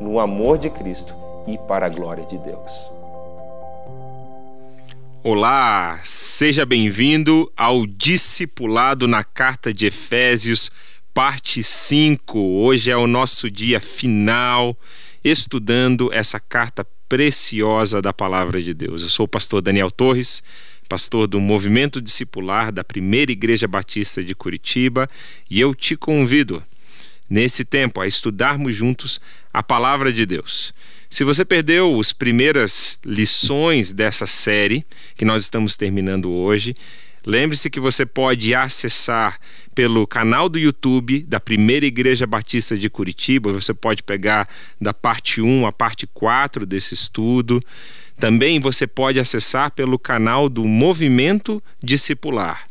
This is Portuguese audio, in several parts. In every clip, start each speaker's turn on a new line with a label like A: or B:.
A: no amor de Cristo e para a glória de Deus.
B: Olá, seja bem-vindo ao Discipulado na Carta de Efésios, parte 5. Hoje é o nosso dia final estudando essa carta preciosa da palavra de Deus. Eu sou o pastor Daniel Torres, pastor do Movimento Discipular da Primeira Igreja Batista de Curitiba, e eu te convido nesse tempo a estudarmos juntos a palavra de Deus. Se você perdeu as primeiras lições dessa série que nós estamos terminando hoje, lembre-se que você pode acessar pelo canal do YouTube da Primeira Igreja Batista de Curitiba. Você pode pegar da parte 1 a parte 4 desse estudo. Também você pode acessar pelo canal do Movimento Discipular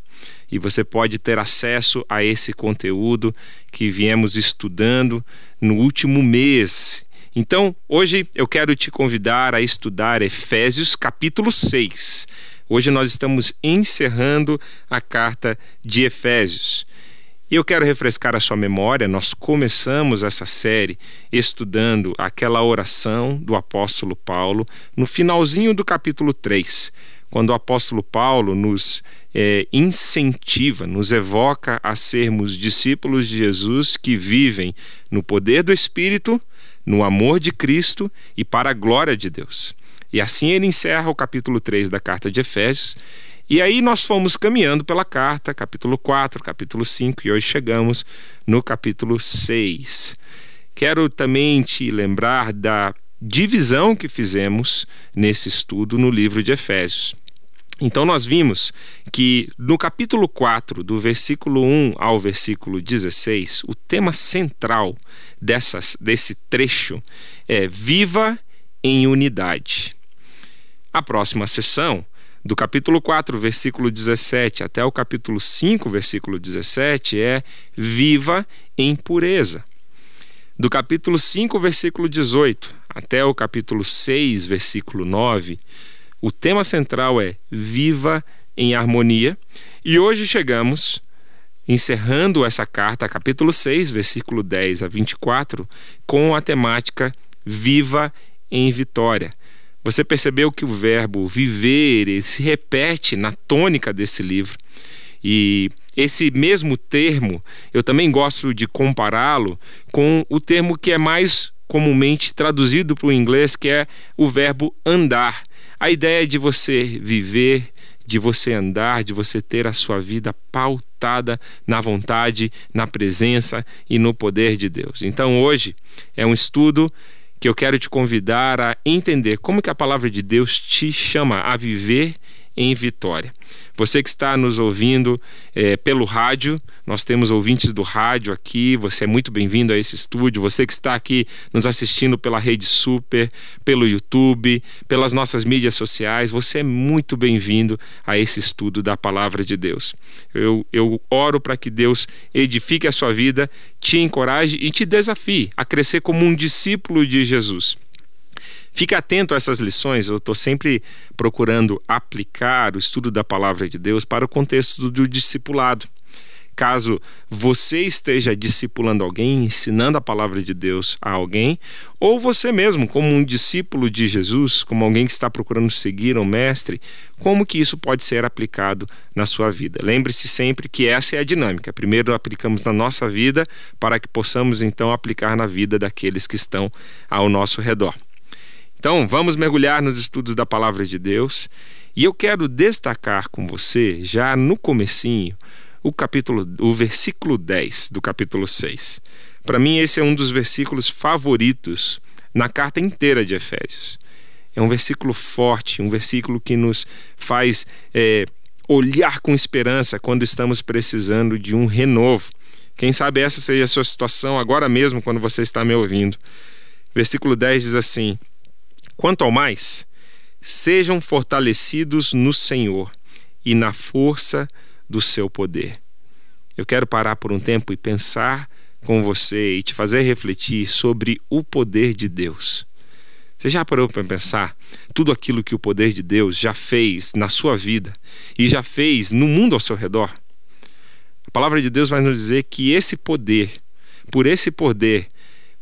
B: e você pode ter acesso a esse conteúdo que viemos estudando no último mês. Então, hoje eu quero te convidar a estudar Efésios capítulo 6. Hoje nós estamos encerrando a carta de Efésios. E eu quero refrescar a sua memória. Nós começamos essa série estudando aquela oração do apóstolo Paulo no finalzinho do capítulo 3 quando o apóstolo Paulo nos é, incentiva, nos evoca a sermos discípulos de Jesus que vivem no poder do Espírito, no amor de Cristo e para a glória de Deus. E assim ele encerra o capítulo 3 da carta de Efésios. E aí nós fomos caminhando pela carta, capítulo 4, capítulo 5, e hoje chegamos no capítulo 6. Quero também te lembrar da divisão que fizemos nesse estudo no livro de Efésios. Então, nós vimos que no capítulo 4, do versículo 1 ao versículo 16, o tema central dessas, desse trecho é Viva em Unidade. A próxima sessão, do capítulo 4, versículo 17 até o capítulo 5, versículo 17, é Viva em Pureza. Do capítulo 5, versículo 18 até o capítulo 6, versículo 9, o tema central é Viva em Harmonia. E hoje chegamos, encerrando essa carta, capítulo 6, versículo 10 a 24, com a temática Viva em Vitória. Você percebeu que o verbo viver se repete na tônica desse livro. E esse mesmo termo, eu também gosto de compará-lo com o termo que é mais comumente traduzido para o inglês, que é o verbo andar. A ideia de você viver, de você andar, de você ter a sua vida pautada na vontade, na presença e no poder de Deus. Então hoje é um estudo que eu quero te convidar a entender como que a palavra de Deus te chama a viver em Vitória. Você que está nos ouvindo é, pelo rádio, nós temos ouvintes do rádio aqui, você é muito bem-vindo a esse estúdio. Você que está aqui nos assistindo pela Rede Super, pelo YouTube, pelas nossas mídias sociais, você é muito bem-vindo a esse estudo da Palavra de Deus. Eu, eu oro para que Deus edifique a sua vida, te encoraje e te desafie a crescer como um discípulo de Jesus. Fique atento a essas lições, eu estou sempre procurando aplicar o estudo da palavra de Deus para o contexto do discipulado. Caso você esteja discipulando alguém, ensinando a palavra de Deus a alguém, ou você mesmo, como um discípulo de Jesus, como alguém que está procurando seguir um mestre, como que isso pode ser aplicado na sua vida? Lembre-se sempre que essa é a dinâmica. Primeiro aplicamos na nossa vida para que possamos então aplicar na vida daqueles que estão ao nosso redor. Então, vamos mergulhar nos estudos da palavra de Deus, e eu quero destacar com você já no comecinho o capítulo, o versículo 10 do capítulo 6. Para mim esse é um dos versículos favoritos na carta inteira de Efésios. É um versículo forte, um versículo que nos faz é, olhar com esperança quando estamos precisando de um renovo. Quem sabe essa seja a sua situação agora mesmo, quando você está me ouvindo. Versículo 10 diz assim: Quanto ao mais, sejam fortalecidos no Senhor e na força do seu poder. Eu quero parar por um tempo e pensar com você e te fazer refletir sobre o poder de Deus. Você já parou para pensar tudo aquilo que o poder de Deus já fez na sua vida e já fez no mundo ao seu redor? A palavra de Deus vai nos dizer que esse poder, por esse poder,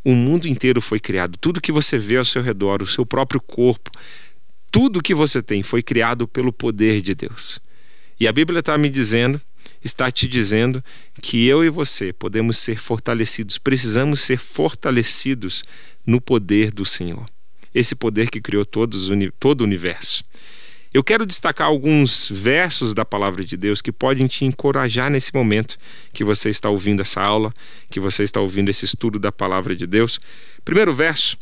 B: o mundo inteiro foi criado. Tudo que você vê ao seu redor, o seu próprio corpo, tudo que você tem foi criado pelo poder de Deus. E a Bíblia está me dizendo, está te dizendo que eu e você podemos ser fortalecidos, precisamos ser fortalecidos no poder do Senhor. Esse poder que criou todos, todo o universo. Eu quero destacar alguns versos da palavra de Deus que podem te encorajar nesse momento que você está ouvindo essa aula, que você está ouvindo esse estudo da palavra de Deus. Primeiro verso,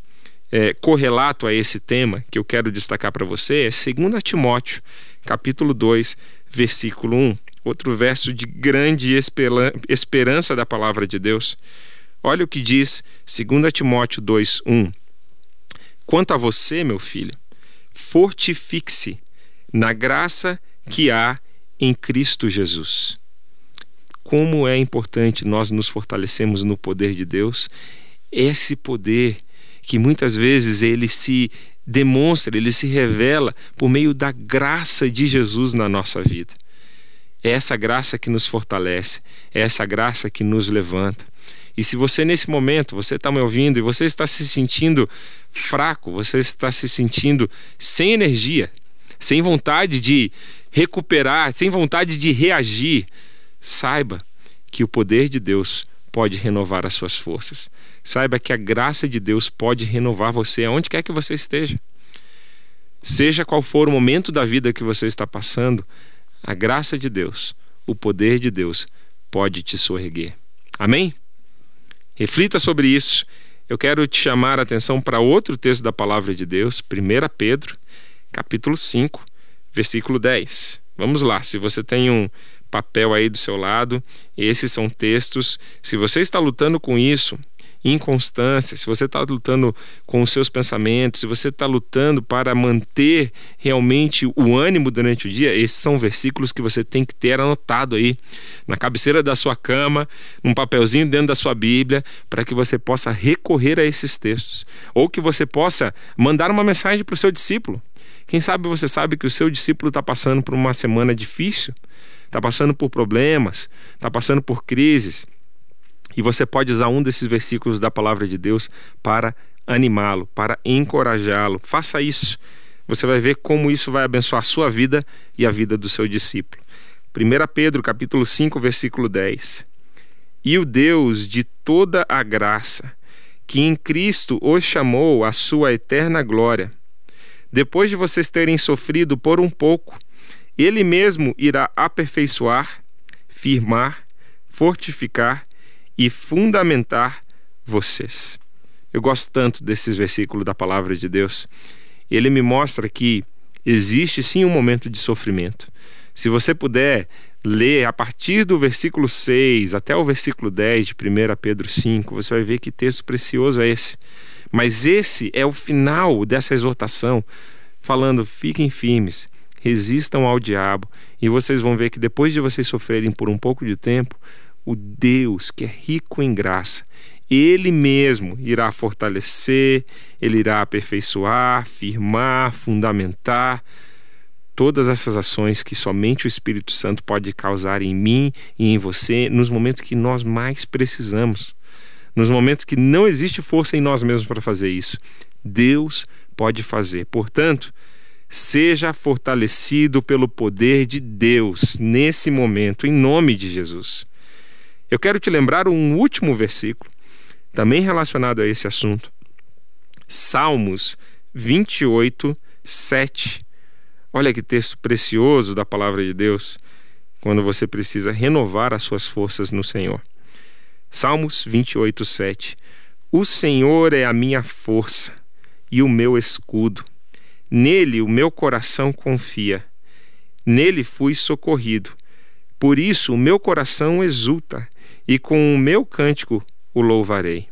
B: é, correlato a esse tema que eu quero destacar para você é 2 Timóteo, capítulo 2, versículo 1. Outro verso de grande esperança da palavra de Deus. Olha o que diz 2 Timóteo 2, 1. Quanto a você, meu filho, fortifique-se na graça que há em Cristo Jesus. Como é importante nós nos fortalecermos no poder de Deus, esse poder que muitas vezes ele se demonstra, ele se revela por meio da graça de Jesus na nossa vida. É essa graça que nos fortalece, é essa graça que nos levanta. E se você nesse momento, você está me ouvindo e você está se sentindo fraco, você está se sentindo sem energia, sem vontade de recuperar, sem vontade de reagir, saiba que o poder de Deus pode renovar as suas forças. Saiba que a graça de Deus pode renovar você aonde quer que você esteja. Seja qual for o momento da vida que você está passando, a graça de Deus, o poder de Deus pode te sorreguer. Amém? Reflita sobre isso. Eu quero te chamar a atenção para outro texto da palavra de Deus, 1 Pedro, capítulo 5, versículo 10. Vamos lá, se você tem um papel aí do seu lado, esses são textos. Se você está lutando com isso, inconstância, se você está lutando com os seus pensamentos, se você está lutando para manter realmente o ânimo durante o dia, esses são versículos que você tem que ter anotado aí na cabeceira da sua cama, num papelzinho dentro da sua Bíblia, para que você possa recorrer a esses textos, ou que você possa mandar uma mensagem para o seu discípulo. Quem sabe você sabe que o seu discípulo está passando por uma semana difícil, está passando por problemas, está passando por crises e você pode usar um desses versículos da palavra de Deus para animá-lo, para encorajá-lo. Faça isso. Você vai ver como isso vai abençoar a sua vida e a vida do seu discípulo. 1 Pedro capítulo 5, versículo 10. E o Deus de toda a graça, que em Cristo os chamou à sua eterna glória, depois de vocês terem sofrido por um pouco, ele mesmo irá aperfeiçoar, firmar, fortificar e fundamentar vocês. Eu gosto tanto desses versículos da palavra de Deus. Ele me mostra que existe sim um momento de sofrimento. Se você puder ler a partir do versículo 6 até o versículo 10 de 1 Pedro 5, você vai ver que texto precioso é esse. Mas esse é o final dessa exortação, falando: fiquem firmes, resistam ao diabo, e vocês vão ver que depois de vocês sofrerem por um pouco de tempo, o Deus que é rico em graça, ele mesmo irá fortalecer, ele irá aperfeiçoar, firmar, fundamentar todas essas ações que somente o Espírito Santo pode causar em mim e em você nos momentos que nós mais precisamos, nos momentos que não existe força em nós mesmos para fazer isso. Deus pode fazer. Portanto, seja fortalecido pelo poder de Deus nesse momento, em nome de Jesus. Eu quero te lembrar um último versículo, também relacionado a esse assunto. Salmos 28, 7. Olha que texto precioso da palavra de Deus quando você precisa renovar as suas forças no Senhor. Salmos 28, 7. O Senhor é a minha força e o meu escudo. Nele o meu coração confia. Nele fui socorrido. Por isso o meu coração exulta e com o meu cântico o louvarei.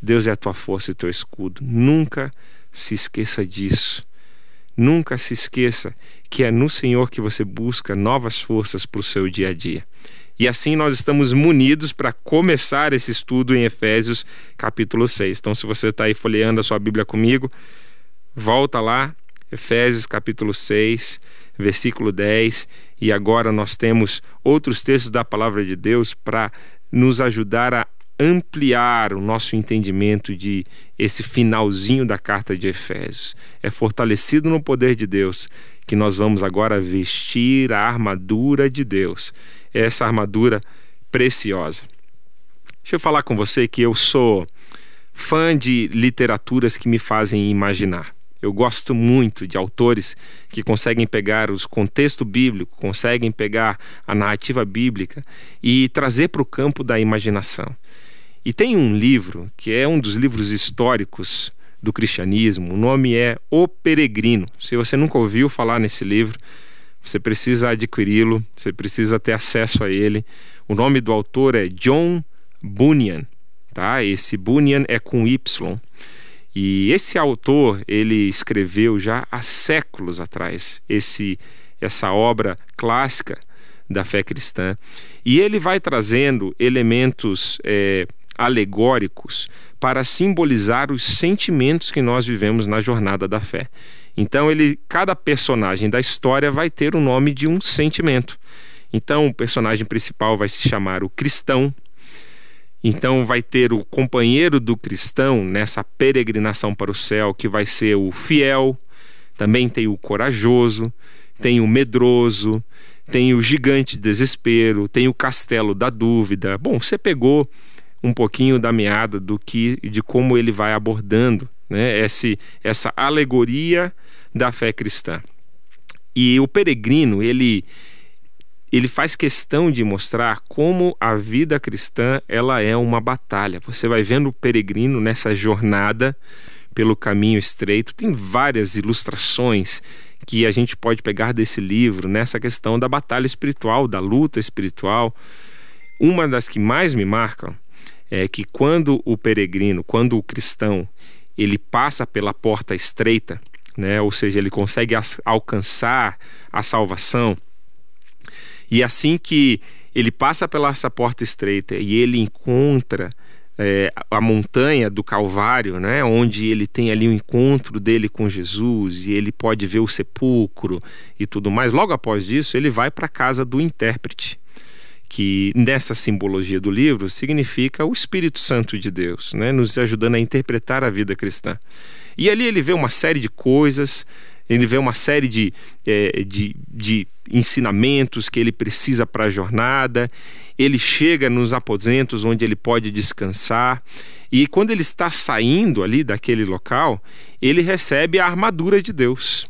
B: Deus é a tua força e teu escudo. Nunca se esqueça disso. Nunca se esqueça que é no Senhor que você busca novas forças para o seu dia a dia. E assim nós estamos munidos para começar esse estudo em Efésios capítulo 6. Então, se você está aí folheando a sua Bíblia comigo, volta lá, Efésios capítulo 6, versículo 10. E agora nós temos outros textos da palavra de Deus para nos ajudar a ampliar o nosso entendimento de esse finalzinho da carta de Efésios. É fortalecido no poder de Deus que nós vamos agora vestir a armadura de Deus. Essa armadura preciosa. Deixa eu falar com você que eu sou fã de literaturas que me fazem imaginar. Eu gosto muito de autores que conseguem pegar os contexto bíblico, conseguem pegar a narrativa bíblica e trazer para o campo da imaginação. E tem um livro que é um dos livros históricos do cristianismo. O nome é O Peregrino. Se você nunca ouviu falar nesse livro, você precisa adquiri-lo, você precisa ter acesso a ele. O nome do autor é John Bunyan, tá? Esse Bunyan é com Y. E esse autor, ele escreveu já há séculos atrás esse essa obra clássica da fé cristã. E ele vai trazendo elementos é, alegóricos para simbolizar os sentimentos que nós vivemos na jornada da fé. Então ele, cada personagem da história vai ter o nome de um sentimento. Então o personagem principal vai se chamar o cristão. Então vai ter o companheiro do cristão nessa peregrinação para o céu, que vai ser o fiel. Também tem o corajoso, tem o medroso, tem o gigante de desespero, tem o castelo da dúvida. Bom, você pegou um pouquinho da meada do que de como ele vai abordando né, esse, essa alegoria da fé cristã. E o peregrino, ele ele faz questão de mostrar como a vida cristã ela é uma batalha. Você vai vendo o peregrino nessa jornada pelo caminho estreito. Tem várias ilustrações que a gente pode pegar desse livro nessa questão da batalha espiritual, da luta espiritual. Uma das que mais me marcam é que quando o peregrino, quando o cristão, ele passa pela porta estreita, né, ou seja, ele consegue alcançar a salvação, e assim que ele passa pela essa porta estreita e ele encontra é, a montanha do Calvário, né, onde ele tem ali o um encontro dele com Jesus e ele pode ver o sepulcro e tudo mais. Logo após isso, ele vai para a casa do intérprete que nessa simbologia do livro significa o Espírito Santo de Deus, né, nos ajudando a interpretar a vida cristã. E ali ele vê uma série de coisas, ele vê uma série de, é, de, de ensinamentos que ele precisa para a jornada, ele chega nos aposentos onde ele pode descansar. E quando ele está saindo ali daquele local, ele recebe a armadura de Deus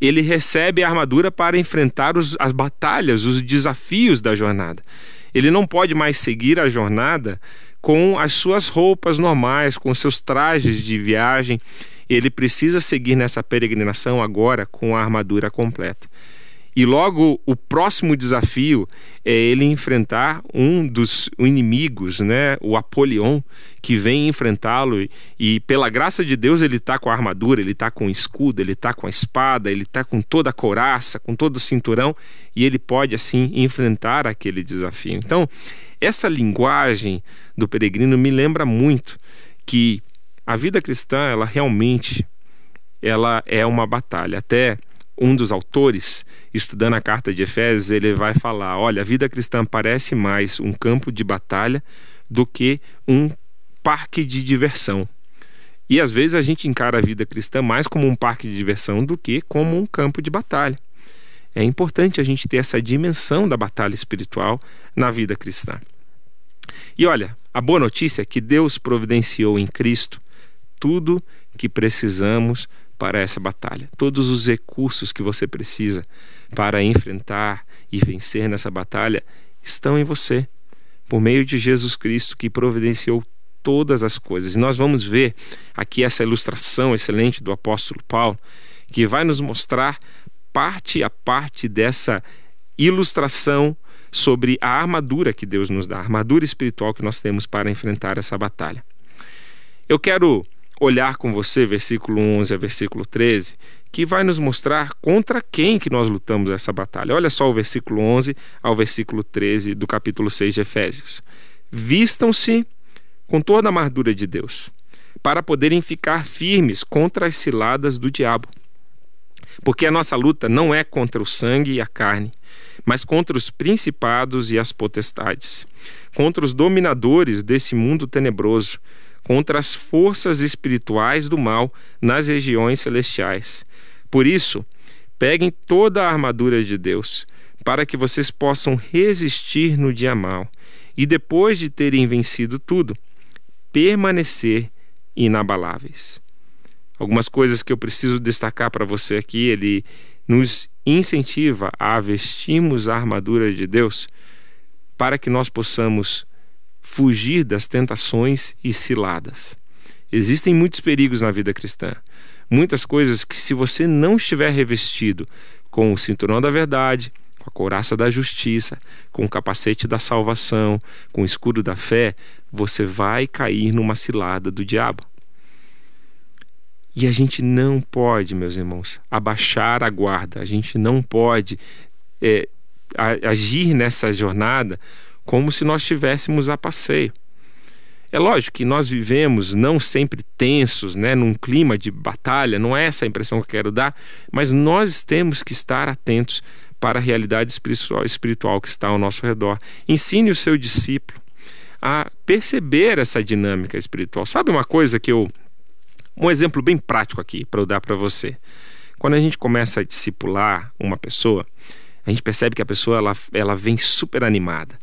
B: ele recebe a armadura para enfrentar os, as batalhas, os desafios da jornada. Ele não pode mais seguir a jornada com as suas roupas normais, com seus trajes de viagem. Ele precisa seguir nessa peregrinação agora com a armadura completa. E logo o próximo desafio é ele enfrentar um dos inimigos, né, o Apolion, que vem enfrentá-lo e, e, pela graça de Deus ele está com a armadura, ele está com o escudo, ele está com a espada, ele está com toda a couraça, com todo o cinturão e ele pode assim enfrentar aquele desafio. Então essa linguagem do peregrino me lembra muito que a vida cristã ela realmente ela é uma batalha. Até um dos autores, estudando a carta de Efésios, ele vai falar: olha, a vida cristã parece mais um campo de batalha do que um parque de diversão. E às vezes a gente encara a vida cristã mais como um parque de diversão do que como um campo de batalha. É importante a gente ter essa dimensão da batalha espiritual na vida cristã. E olha, a boa notícia é que Deus providenciou em Cristo tudo que precisamos para essa batalha. Todos os recursos que você precisa para enfrentar e vencer nessa batalha estão em você, por meio de Jesus Cristo que providenciou todas as coisas. E nós vamos ver aqui essa ilustração excelente do apóstolo Paulo, que vai nos mostrar parte a parte dessa ilustração sobre a armadura que Deus nos dá, a armadura espiritual que nós temos para enfrentar essa batalha. Eu quero olhar com você versículo 11 a versículo 13, que vai nos mostrar contra quem que nós lutamos essa batalha. Olha só o versículo 11 ao versículo 13 do capítulo 6 de Efésios. Vistam-se com toda a armadura de Deus, para poderem ficar firmes contra as ciladas do diabo. Porque a nossa luta não é contra o sangue e a carne, mas contra os principados e as potestades, contra os dominadores desse mundo tenebroso, contra as forças espirituais do mal nas regiões celestiais. Por isso, peguem toda a armadura de Deus, para que vocês possam resistir no dia mal e, depois de terem vencido tudo, permanecer inabaláveis. Algumas coisas que eu preciso destacar para você aqui, ele nos incentiva a vestirmos a armadura de Deus para que nós possamos fugir das tentações e ciladas. Existem muitos perigos na vida cristã, muitas coisas que, se você não estiver revestido com o cinturão da verdade, com a couraça da justiça, com o capacete da salvação, com o escudo da fé, você vai cair numa cilada do diabo. E a gente não pode, meus irmãos, abaixar a guarda, a gente não pode é, agir nessa jornada como se nós estivéssemos a passeio. É lógico que nós vivemos não sempre tensos, né, num clima de batalha, não é essa a impressão que eu quero dar, mas nós temos que estar atentos para a realidade espiritual, espiritual que está ao nosso redor. Ensine o seu discípulo a perceber essa dinâmica espiritual. Sabe uma coisa que eu. Um exemplo bem prático aqui para eu dar para você. Quando a gente começa a discipular uma pessoa, a gente percebe que a pessoa ela, ela vem super animada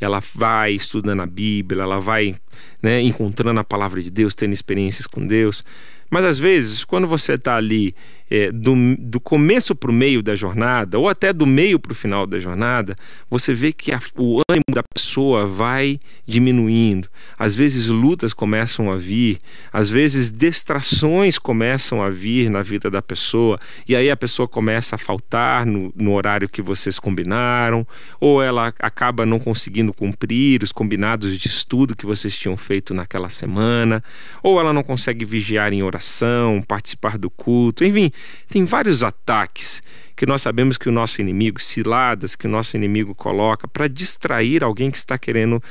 B: ela vai estudando a Bíblia, ela vai né, encontrando a palavra de Deus, tendo experiências com Deus. Mas às vezes, quando você está ali é, do, do começo para o meio da jornada, ou até do meio para o final da jornada, você vê que a, o ânimo da pessoa vai diminuindo. Às vezes, lutas começam a vir, às vezes, distrações começam a vir na vida da pessoa, e aí a pessoa começa a faltar no, no horário que vocês combinaram, ou ela acaba não conseguindo cumprir os combinados de estudo que vocês tinham feito naquela semana, ou ela não consegue vigiar em oração, participar do culto, enfim tem vários ataques que nós sabemos que o nosso inimigo, ciladas que o nosso inimigo coloca para distrair alguém que está querendo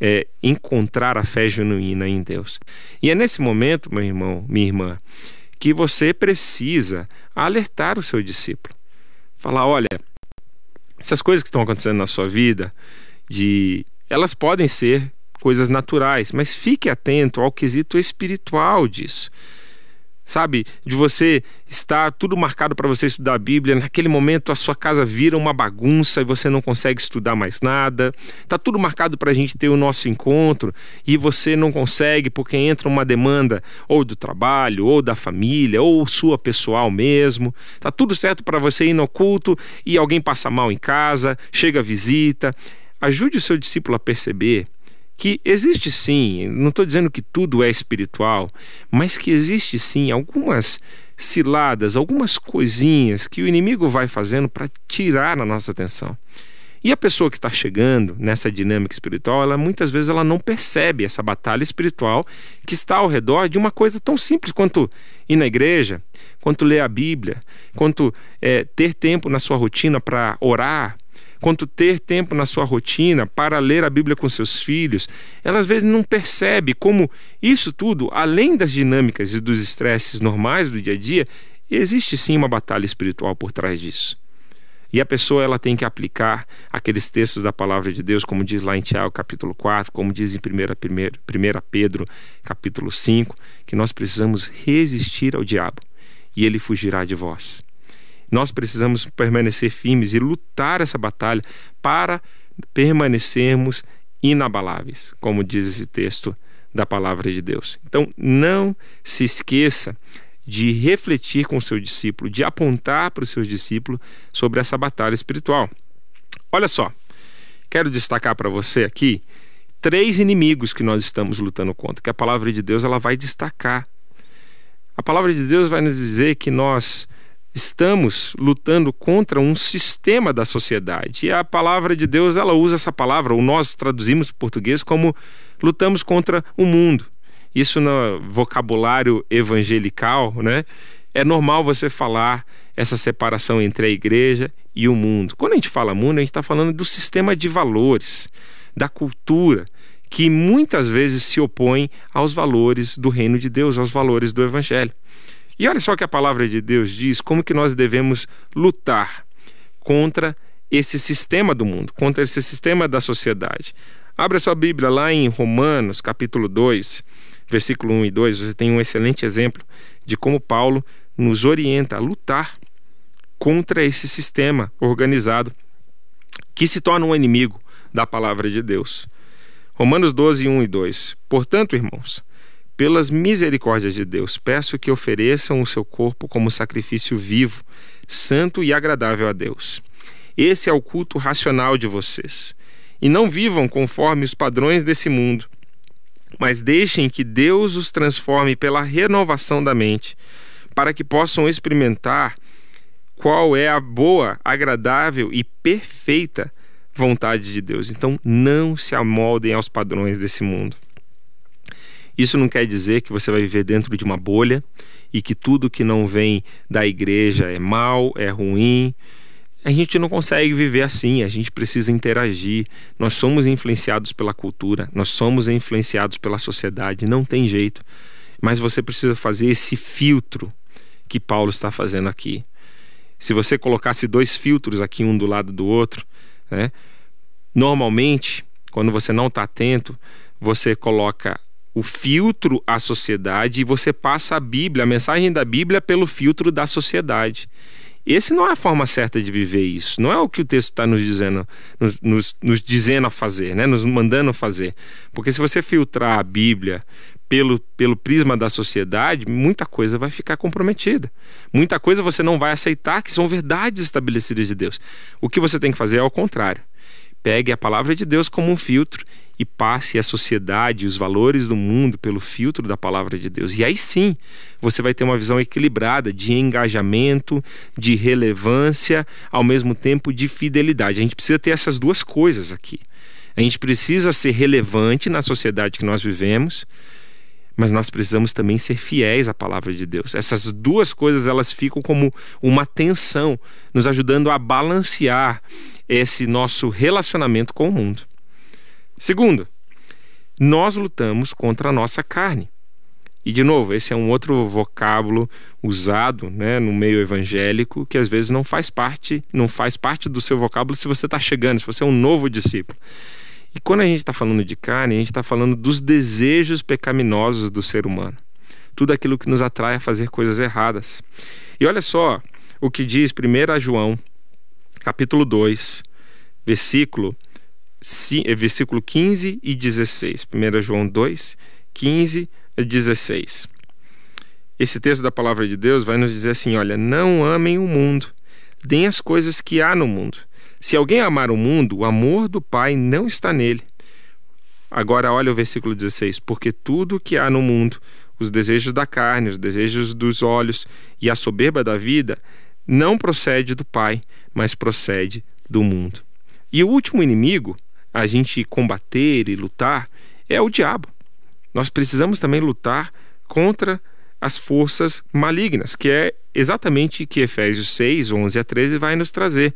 B: é, encontrar a fé genuína em Deus. E é nesse momento, meu irmão, minha irmã, que você precisa alertar o seu discípulo. Falar, olha, essas coisas que estão acontecendo na sua vida, de elas podem ser coisas naturais, mas fique atento ao quesito espiritual disso sabe? De você estar tudo marcado para você estudar a Bíblia, naquele momento a sua casa vira uma bagunça e você não consegue estudar mais nada. Tá tudo marcado para a gente ter o nosso encontro e você não consegue porque entra uma demanda ou do trabalho, ou da família, ou sua pessoal mesmo. Tá tudo certo para você ir no culto e alguém passa mal em casa, chega a visita. Ajude o seu discípulo a perceber que existe sim, não estou dizendo que tudo é espiritual, mas que existe sim algumas ciladas, algumas coisinhas que o inimigo vai fazendo para tirar a nossa atenção. E a pessoa que está chegando nessa dinâmica espiritual, ela muitas vezes ela não percebe essa batalha espiritual que está ao redor de uma coisa tão simples quanto ir na igreja, quanto ler a Bíblia, quanto é, ter tempo na sua rotina para orar, quanto ter tempo na sua rotina para ler a Bíblia com seus filhos, ela às vezes não percebe como isso tudo, além das dinâmicas e dos estresses normais do dia a dia, existe sim uma batalha espiritual por trás disso. E a pessoa ela tem que aplicar aqueles textos da palavra de Deus, como diz lá em Tiago capítulo 4, como diz em 1 Pedro capítulo 5, que nós precisamos resistir ao diabo e ele fugirá de vós. Nós precisamos permanecer firmes e lutar essa batalha para permanecermos inabaláveis, como diz esse texto da palavra de Deus. Então, não se esqueça de refletir com o seu discípulo, de apontar para o seu discípulo sobre essa batalha espiritual. Olha só, quero destacar para você aqui três inimigos que nós estamos lutando contra, que a palavra de Deus ela vai destacar. A palavra de Deus vai nos dizer que nós estamos lutando contra um sistema da sociedade. E a palavra de Deus, ela usa essa palavra, ou nós traduzimos para português como lutamos contra o mundo. Isso no vocabulário evangelical, né? É normal você falar essa separação entre a igreja e o mundo. Quando a gente fala mundo, a gente está falando do sistema de valores, da cultura, que muitas vezes se opõe aos valores do reino de Deus, aos valores do evangelho. E olha só que a palavra de Deus diz como que nós devemos lutar contra esse sistema do mundo, contra esse sistema da sociedade. Abra sua Bíblia lá em Romanos, capítulo 2, versículo 1 e 2, você tem um excelente exemplo de como Paulo nos orienta a lutar contra esse sistema organizado que se torna um inimigo da palavra de Deus. Romanos 12, 1 e 2. Portanto, irmãos, pelas misericórdias de Deus, peço que ofereçam o seu corpo como sacrifício vivo, santo e agradável a Deus. Esse é o culto racional de vocês. E não vivam conforme os padrões desse mundo, mas deixem que Deus os transforme pela renovação da mente, para que possam experimentar qual é a boa, agradável e perfeita vontade de Deus. Então, não se amoldem aos padrões desse mundo. Isso não quer dizer que você vai viver dentro de uma bolha e que tudo que não vem da igreja é mal, é ruim. A gente não consegue viver assim, a gente precisa interagir. Nós somos influenciados pela cultura, nós somos influenciados pela sociedade, não tem jeito. Mas você precisa fazer esse filtro que Paulo está fazendo aqui. Se você colocasse dois filtros aqui, um do lado do outro, né? normalmente, quando você não está atento, você coloca o filtro à sociedade e você passa a Bíblia, a mensagem da Bíblia, pelo filtro da sociedade. Esse não é a forma certa de viver isso. Não é o que o texto está nos dizendo, nos, nos, nos, dizendo a fazer, né? nos mandando fazer. Porque se você filtrar a Bíblia pelo, pelo prisma da sociedade, muita coisa vai ficar comprometida. Muita coisa você não vai aceitar que são verdades estabelecidas de Deus. O que você tem que fazer é ao contrário. Pegue a palavra de Deus como um filtro e passe a sociedade, os valores do mundo pelo filtro da palavra de Deus. E aí sim, você vai ter uma visão equilibrada de engajamento, de relevância, ao mesmo tempo de fidelidade. A gente precisa ter essas duas coisas aqui. A gente precisa ser relevante na sociedade que nós vivemos, mas nós precisamos também ser fiéis à palavra de Deus. Essas duas coisas elas ficam como uma tensão, nos ajudando a balancear esse nosso relacionamento com o mundo. Segundo, nós lutamos contra a nossa carne. E, de novo, esse é um outro vocábulo usado né, no meio evangélico que às vezes não faz parte, não faz parte do seu vocábulo se você está chegando, se você é um novo discípulo. E quando a gente está falando de carne, a gente está falando dos desejos pecaminosos do ser humano. Tudo aquilo que nos atrai a fazer coisas erradas. E olha só o que diz 1 João capítulo 2, versículo, versículo 15 e 16. 1 João 2, 15 e 16. Esse texto da palavra de Deus vai nos dizer assim: olha, não amem o mundo, deem as coisas que há no mundo. Se alguém amar o mundo, o amor do Pai não está nele. Agora olha o versículo 16: porque tudo que há no mundo, os desejos da carne, os desejos dos olhos e a soberba da vida, não procede do Pai, mas procede do mundo. E o último inimigo a gente combater e lutar é o diabo. Nós precisamos também lutar contra as forças malignas, que é exatamente que Efésios 6, 11 a 13 vai nos trazer.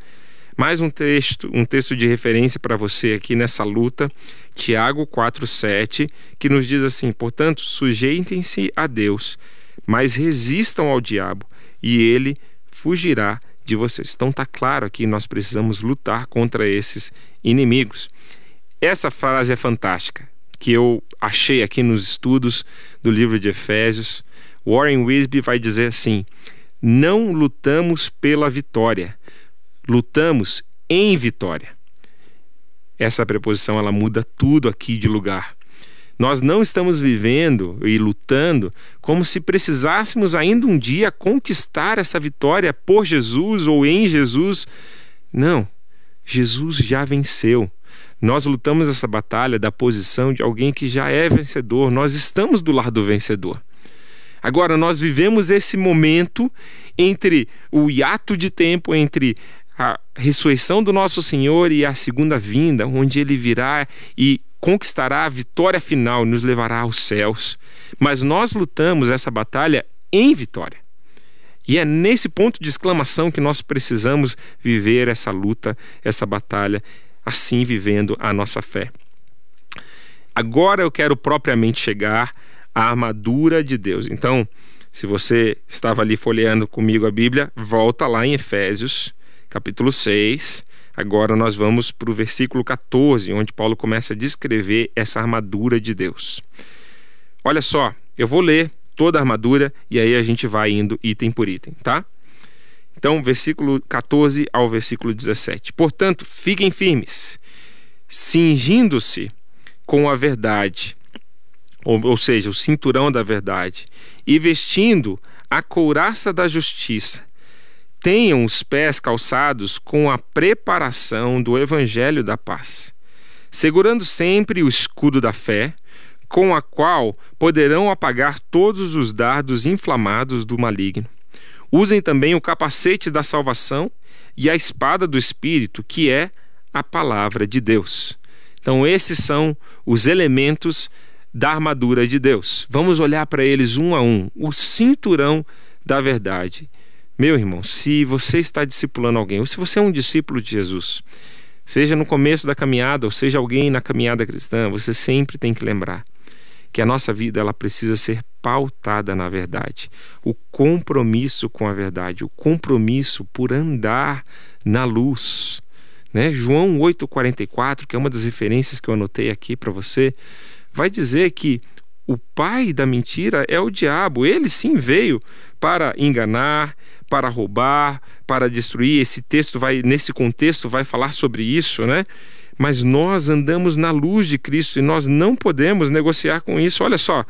B: Mais um texto, um texto de referência para você aqui nessa luta, Tiago 4:7, que nos diz assim: "Portanto, sujeitem-se a Deus, mas resistam ao diabo, e ele fugirá de vocês. Então está claro aqui, nós precisamos lutar contra esses inimigos. Essa frase é fantástica, que eu achei aqui nos estudos do livro de Efésios. Warren Wisby vai dizer assim: não lutamos pela vitória, lutamos em vitória. Essa preposição ela muda tudo aqui de lugar. Nós não estamos vivendo e lutando como se precisássemos ainda um dia conquistar essa vitória por Jesus ou em Jesus. Não, Jesus já venceu. Nós lutamos essa batalha da posição de alguém que já é vencedor, nós estamos do lado do vencedor. Agora, nós vivemos esse momento entre o hiato de tempo entre a ressurreição do nosso Senhor e a segunda vinda, onde ele virá e conquistará a vitória final, nos levará aos céus. Mas nós lutamos essa batalha em vitória. E é nesse ponto de exclamação que nós precisamos viver essa luta, essa batalha, assim vivendo a nossa fé. Agora eu quero propriamente chegar à armadura de Deus. Então, se você estava ali folheando comigo a Bíblia, volta lá em Efésios, capítulo 6. Agora nós vamos para o versículo 14, onde Paulo começa a descrever essa armadura de Deus. Olha só, eu vou ler toda a armadura e aí a gente vai indo item por item, tá? Então, versículo 14 ao versículo 17. Portanto, fiquem firmes, cingindo-se com a verdade, ou, ou seja, o cinturão da verdade, e vestindo a couraça da justiça. Tenham os pés calçados com a preparação do evangelho da paz, segurando sempre o escudo da fé, com a qual poderão apagar todos os dardos inflamados do maligno. Usem também o capacete da salvação e a espada do Espírito, que é a palavra de Deus. Então, esses são os elementos da armadura de Deus. Vamos olhar para eles um a um. O cinturão da verdade. Meu irmão, se você está discipulando alguém, ou se você é um discípulo de Jesus, seja no começo da caminhada, ou seja alguém na caminhada cristã, você sempre tem que lembrar que a nossa vida ela precisa ser pautada na verdade. O compromisso com a verdade, o compromisso por andar na luz. Né? João 8,44, que é uma das referências que eu anotei aqui para você, vai dizer que o pai da mentira é o diabo. Ele sim veio para enganar, para roubar, para destruir. Esse texto vai nesse contexto vai falar sobre isso, né? Mas nós andamos na luz de Cristo e nós não podemos negociar com isso. Olha só,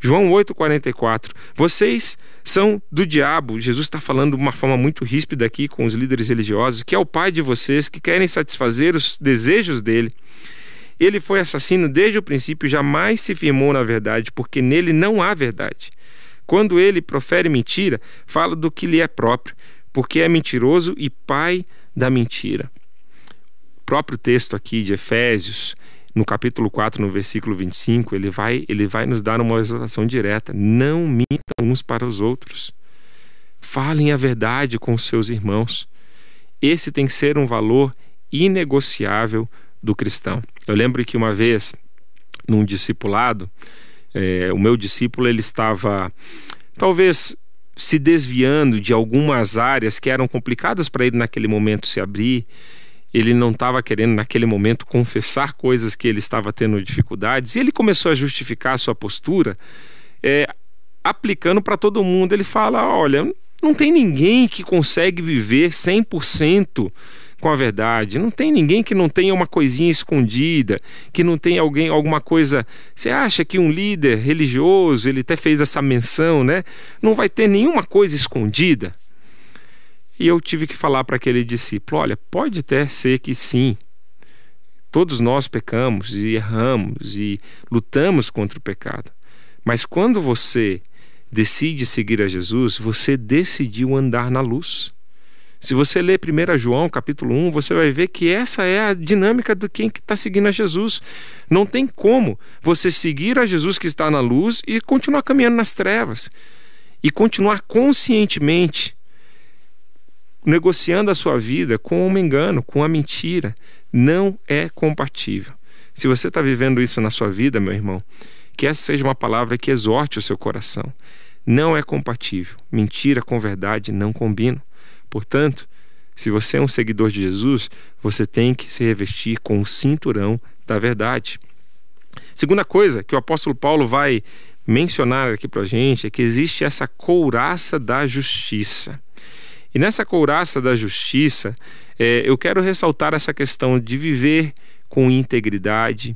B: João 8,44. Vocês são do diabo. Jesus está falando de uma forma muito ríspida aqui com os líderes religiosos, que é o pai de vocês, que querem satisfazer os desejos dele. Ele foi assassino desde o princípio, jamais se firmou na verdade, porque nele não há verdade. Quando ele profere mentira, fala do que lhe é próprio, porque é mentiroso e pai da mentira. O próprio texto aqui de Efésios, no capítulo 4, no versículo 25, ele vai, ele vai nos dar uma exortação direta: não mintam uns para os outros. Falem a verdade com os seus irmãos. Esse tem que ser um valor inegociável do cristão. Eu lembro que uma vez, num discipulado, é, o meu discípulo ele estava talvez se desviando de algumas áreas que eram complicadas para ele naquele momento se abrir. Ele não estava querendo naquele momento confessar coisas que ele estava tendo dificuldades e ele começou a justificar a sua postura é, aplicando para todo mundo. Ele fala: olha, não tem ninguém que consegue viver 100% com a verdade. Não tem ninguém que não tenha uma coisinha escondida, que não tenha alguém alguma coisa. Você acha que um líder religioso, ele até fez essa menção, né? Não vai ter nenhuma coisa escondida? E eu tive que falar para aquele discípulo: olha, pode até ser que sim. Todos nós pecamos e erramos e lutamos contra o pecado. Mas quando você decide seguir a Jesus, você decidiu andar na luz. Se você ler 1 João capítulo 1, você vai ver que essa é a dinâmica do quem está seguindo a Jesus. Não tem como você seguir a Jesus que está na luz e continuar caminhando nas trevas. E continuar conscientemente negociando a sua vida com um engano, com a mentira. Não é compatível. Se você está vivendo isso na sua vida, meu irmão, que essa seja uma palavra que exorte o seu coração. Não é compatível. Mentira com verdade não combinam. Portanto, se você é um seguidor de Jesus, você tem que se revestir com o cinturão da verdade. Segunda coisa que o apóstolo Paulo vai mencionar aqui para a gente é que existe essa couraça da justiça. E nessa couraça da justiça, é, eu quero ressaltar essa questão de viver com integridade,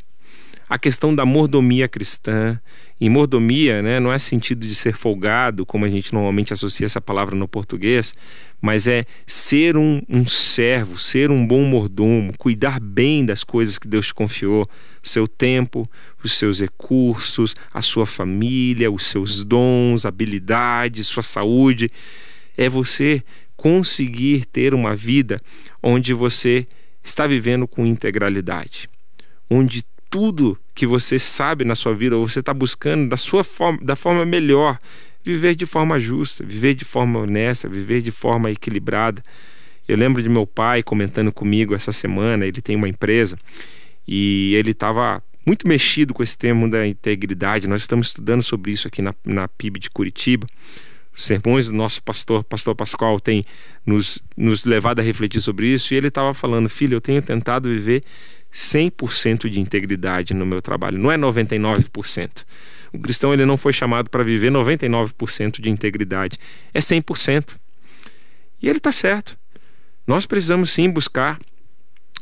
B: a questão da mordomia cristã. E mordomia né, não é sentido de ser folgado, como a gente normalmente associa essa palavra no português, mas é ser um, um servo, ser um bom mordomo, cuidar bem das coisas que Deus te confiou, seu tempo, os seus recursos, a sua família, os seus dons, habilidades, sua saúde. É você conseguir ter uma vida onde você está vivendo com integralidade, onde tudo que você sabe na sua vida, ou você está buscando da sua forma, da forma melhor, viver de forma justa, viver de forma honesta, viver de forma equilibrada. Eu lembro de meu pai comentando comigo essa semana, ele tem uma empresa e ele estava muito mexido com esse termo da integridade. Nós estamos estudando sobre isso aqui na, na PIB de Curitiba. Os sermões do nosso pastor, pastor Pascoal, tem nos, nos levado a refletir sobre isso. E ele estava falando, filho, eu tenho tentado viver 100% de integridade no meu trabalho, não é 99%. O cristão ele não foi chamado para viver 99% de integridade, é 100%. E ele está certo. Nós precisamos sim buscar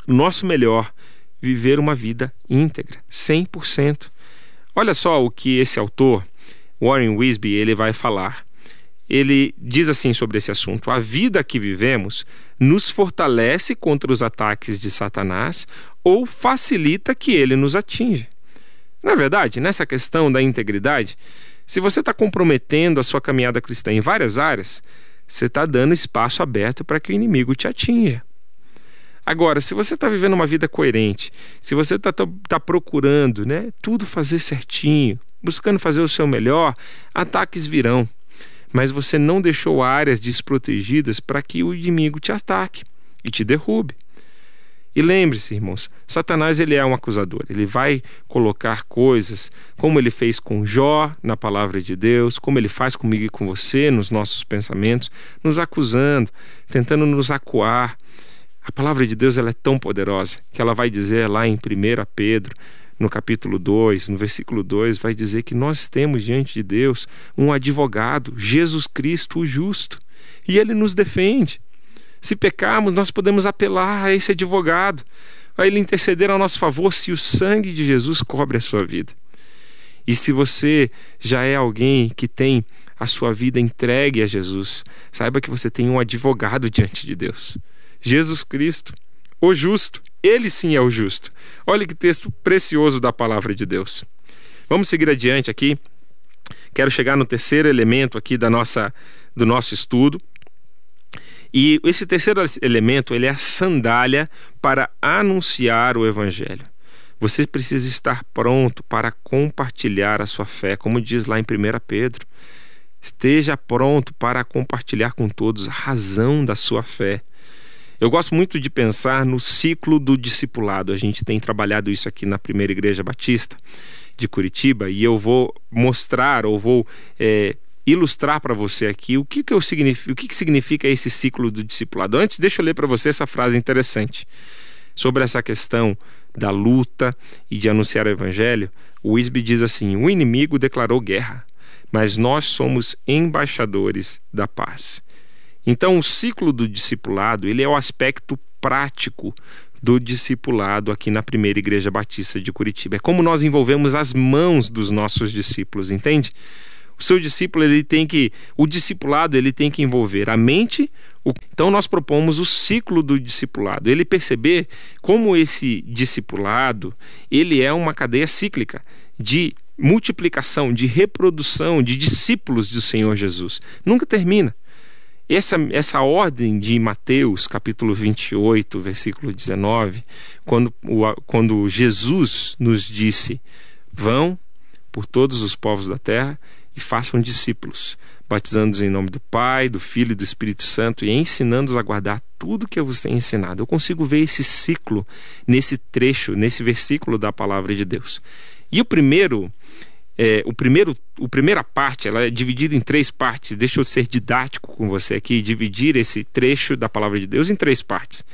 B: o nosso melhor, viver uma vida íntegra, 100%. Olha só o que esse autor, Warren Wisby, ele vai falar ele diz assim sobre esse assunto: a vida que vivemos nos fortalece contra os ataques de Satanás ou facilita que ele nos atinja. Na é verdade, nessa questão da integridade, se você está comprometendo a sua caminhada cristã em várias áreas, você está dando espaço aberto para que o inimigo te atinja. Agora, se você está vivendo uma vida coerente, se você está tá procurando né, tudo fazer certinho, buscando fazer o seu melhor, ataques virão mas você não deixou áreas desprotegidas para que o inimigo te ataque e te derrube. E lembre-se, irmãos, Satanás ele é um acusador. Ele vai colocar coisas como ele fez com Jó na palavra de Deus, como ele faz comigo e com você nos nossos pensamentos, nos acusando, tentando nos acuar. A palavra de Deus ela é tão poderosa que ela vai dizer lá em 1 Pedro no capítulo 2, no versículo 2, vai dizer que nós temos diante de Deus um advogado, Jesus Cristo, o justo, e ele nos defende. Se pecarmos, nós podemos apelar a esse advogado, a ele interceder a nosso favor se o sangue de Jesus cobre a sua vida. E se você já é alguém que tem a sua vida entregue a Jesus, saiba que você tem um advogado diante de Deus. Jesus Cristo, o justo. Ele sim é o justo. Olha que texto precioso da palavra de Deus. Vamos seguir adiante aqui. Quero chegar no terceiro elemento aqui da nossa do nosso estudo. E esse terceiro elemento, ele é a sandália para anunciar o evangelho. Você precisa estar pronto para compartilhar a sua fé, como diz lá em 1 Pedro. Esteja pronto para compartilhar com todos a razão da sua fé. Eu gosto muito de pensar no ciclo do discipulado. A gente tem trabalhado isso aqui na Primeira Igreja Batista de Curitiba e eu vou mostrar ou vou é, ilustrar para você aqui o que, que, eu significo, o que, que significa esse ciclo do discipulado. Antes, deixa eu ler para você essa frase interessante sobre essa questão da luta e de anunciar o evangelho. O Wisby diz assim: o inimigo declarou guerra, mas nós somos embaixadores da paz. Então, o ciclo do discipulado, ele é o aspecto prático do discipulado aqui na primeira igreja batista de Curitiba. É como nós envolvemos as mãos dos nossos discípulos, entende? O seu discípulo ele tem que, o discipulado ele tem que envolver a mente. O, então nós propomos o ciclo do discipulado. Ele perceber como esse discipulado ele é uma cadeia cíclica de multiplicação, de reprodução de discípulos do Senhor Jesus. Nunca termina. Essa, essa ordem de Mateus, capítulo 28, versículo 19, quando, quando Jesus nos disse: Vão por todos os povos da terra e façam discípulos, batizando-os em nome do Pai, do Filho e do Espírito Santo e ensinando-os a guardar tudo que eu vos tenho ensinado. Eu consigo ver esse ciclo nesse trecho, nesse versículo da palavra de Deus. E o primeiro é, o primeiro, o primeira parte ela é dividida em três partes. Deixa eu ser didático com você aqui, dividir esse trecho da palavra de Deus em três partes.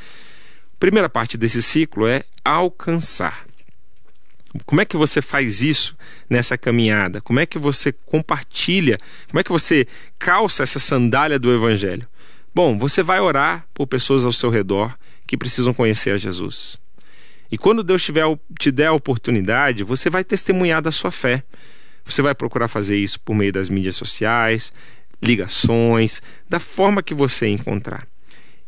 B: A primeira parte desse ciclo é alcançar. Como é que você faz isso nessa caminhada? Como é que você compartilha? Como é que você calça essa sandália do Evangelho? Bom, você vai orar por pessoas ao seu redor que precisam conhecer a Jesus. E quando Deus tiver, te der a oportunidade, você vai testemunhar da sua fé. Você vai procurar fazer isso por meio das mídias sociais, ligações, da forma que você encontrar.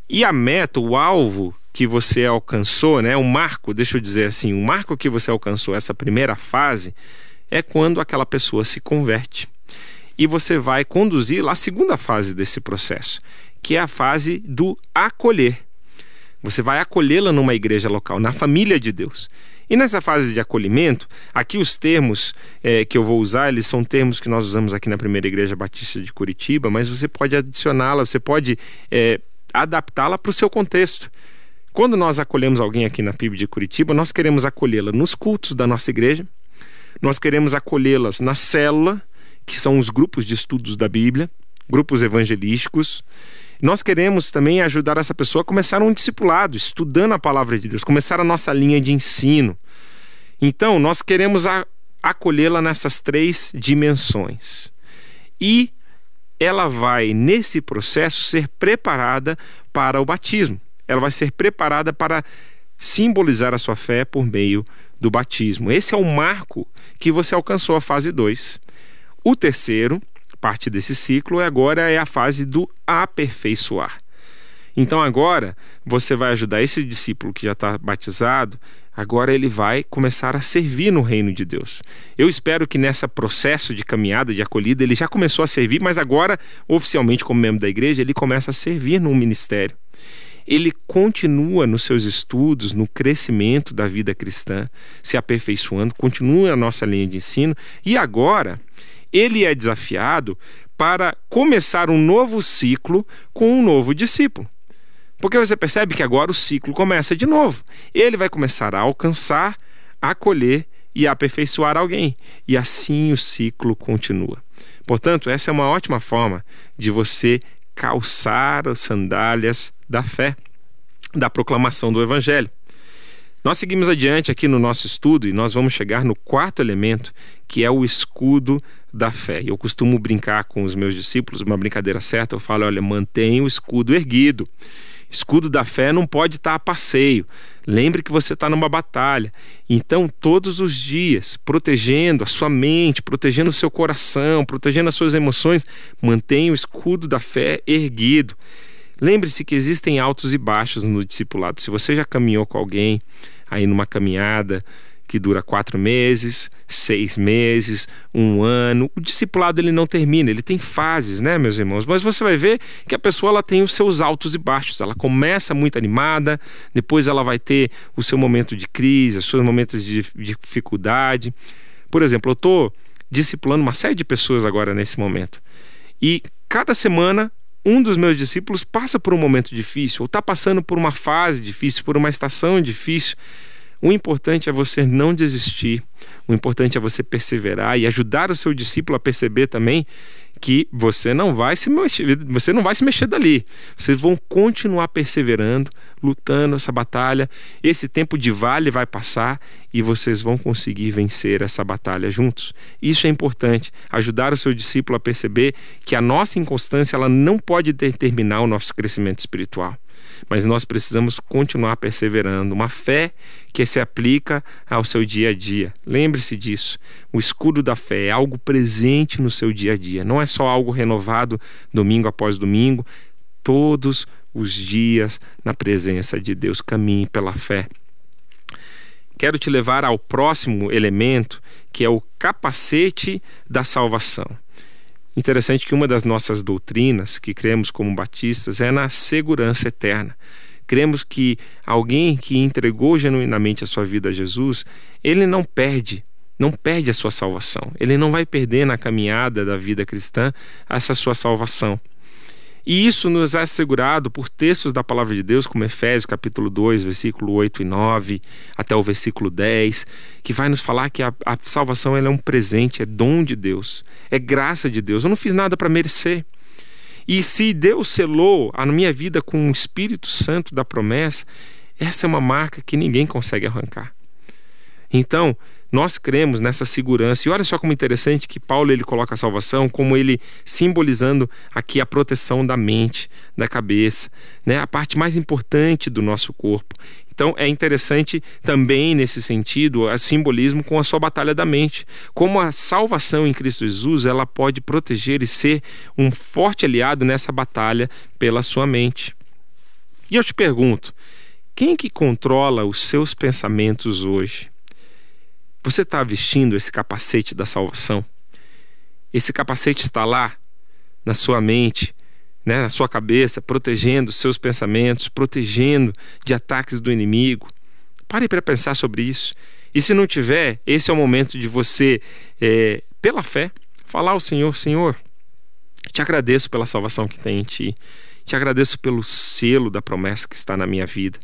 B: E a meta, o alvo que você alcançou, né, o marco, deixa eu dizer assim, o marco que você alcançou, essa primeira fase, é quando aquela pessoa se converte. E você vai conduzir a segunda fase desse processo, que é a fase do acolher. Você vai acolhê-la numa igreja local, na família de Deus. E nessa fase de acolhimento, aqui os termos é, que eu vou usar, eles são termos que nós usamos aqui na primeira igreja batista de Curitiba, mas você pode adicioná-la, você pode é, adaptá-la para o seu contexto. Quando nós acolhemos alguém aqui na PIB de Curitiba, nós queremos acolhê-la nos cultos da nossa igreja, nós queremos acolhê-las na célula, que são os grupos de estudos da Bíblia, grupos evangelísticos. Nós queremos também ajudar essa pessoa a começar um discipulado, estudando a palavra de Deus, começar a nossa linha de ensino. Então, nós queremos acolhê-la nessas três dimensões. E ela vai, nesse processo, ser preparada para o batismo. Ela vai ser preparada para simbolizar a sua fé por meio do batismo. Esse é o marco que você alcançou a fase 2. O terceiro parte desse ciclo agora é a fase do aperfeiçoar. Então agora você vai ajudar esse discípulo que já está batizado, agora ele vai começar a servir no reino de Deus. Eu espero que nesse processo de caminhada, de acolhida, ele já começou a servir, mas agora, oficialmente como membro da igreja, ele começa a servir num ministério. Ele continua nos seus estudos, no crescimento da vida cristã, se aperfeiçoando, continua a nossa linha de ensino e agora ele é desafiado para começar um novo ciclo com um novo discípulo. Porque você percebe que agora o ciclo começa de novo. Ele vai começar a alcançar, acolher e aperfeiçoar alguém. E assim o ciclo continua. Portanto, essa é uma ótima forma de você calçar as sandálias da fé, da proclamação do Evangelho. Nós seguimos adiante aqui no nosso estudo e nós vamos chegar no quarto elemento, que é o escudo da fé. Eu costumo brincar com os meus discípulos, uma brincadeira certa, eu falo, olha, mantenha o escudo erguido. Escudo da fé não pode estar a passeio. Lembre que você está numa batalha. Então, todos os dias, protegendo a sua mente, protegendo o seu coração, protegendo as suas emoções, mantenha o escudo da fé erguido. Lembre-se que existem altos e baixos no discipulado. Se você já caminhou com alguém, aí numa caminhada que dura quatro meses, seis meses, um ano. O discipulado ele não termina, ele tem fases, né, meus irmãos? Mas você vai ver que a pessoa ela tem os seus altos e baixos. Ela começa muito animada, depois ela vai ter o seu momento de crise, os seus momentos de dificuldade. Por exemplo, eu estou discipulando uma série de pessoas agora nesse momento. E cada semana um dos meus discípulos passa por um momento difícil, ou está passando por uma fase difícil, por uma estação difícil. O importante é você não desistir, o importante é você perseverar e ajudar o seu discípulo a perceber também que você não vai se mexer, você não vai se mexer dali. Vocês vão continuar perseverando, lutando essa batalha. Esse tempo de vale vai passar e vocês vão conseguir vencer essa batalha juntos. Isso é importante, ajudar o seu discípulo a perceber que a nossa inconstância ela não pode determinar o nosso crescimento espiritual mas nós precisamos continuar perseverando. Uma fé que se aplica ao seu dia a dia. Lembre-se disso. O escudo da fé é algo presente no seu dia a dia, não é só algo renovado domingo após domingo. Todos os dias na presença de Deus. Caminhe pela fé. Quero te levar ao próximo elemento, que é o capacete da salvação. Interessante que uma das nossas doutrinas, que cremos como batistas, é na segurança eterna. Cremos que alguém que entregou genuinamente a sua vida a Jesus, ele não perde, não perde a sua salvação. Ele não vai perder na caminhada da vida cristã essa sua salvação. E isso nos é assegurado por textos da palavra de Deus, como Efésios capítulo 2, versículo 8 e 9, até o versículo 10, que vai nos falar que a, a salvação é um presente, é dom de Deus, é graça de Deus. Eu não fiz nada para merecer. E se Deus selou a minha vida com o Espírito Santo da promessa, essa é uma marca que ninguém consegue arrancar. Então, Nós cremos nessa segurança. E olha só como interessante que Paulo ele coloca a salvação como ele simbolizando aqui a proteção da mente, da cabeça, né? A parte mais importante do nosso corpo. Então é interessante também nesse sentido o simbolismo com a sua batalha da mente, como a salvação em Cristo Jesus ela pode proteger e ser um forte aliado nessa batalha pela sua mente. E eu te pergunto, quem que controla os seus pensamentos hoje? Você está vestindo esse capacete da salvação? Esse capacete está lá na sua mente, né, na sua cabeça, protegendo seus pensamentos, protegendo de ataques do inimigo. Pare para pensar sobre isso. E se não tiver, esse é o momento de você, é, pela fé, falar ao Senhor: Senhor, te agradeço pela salvação que tem em Ti. Te agradeço pelo selo da promessa que está na minha vida.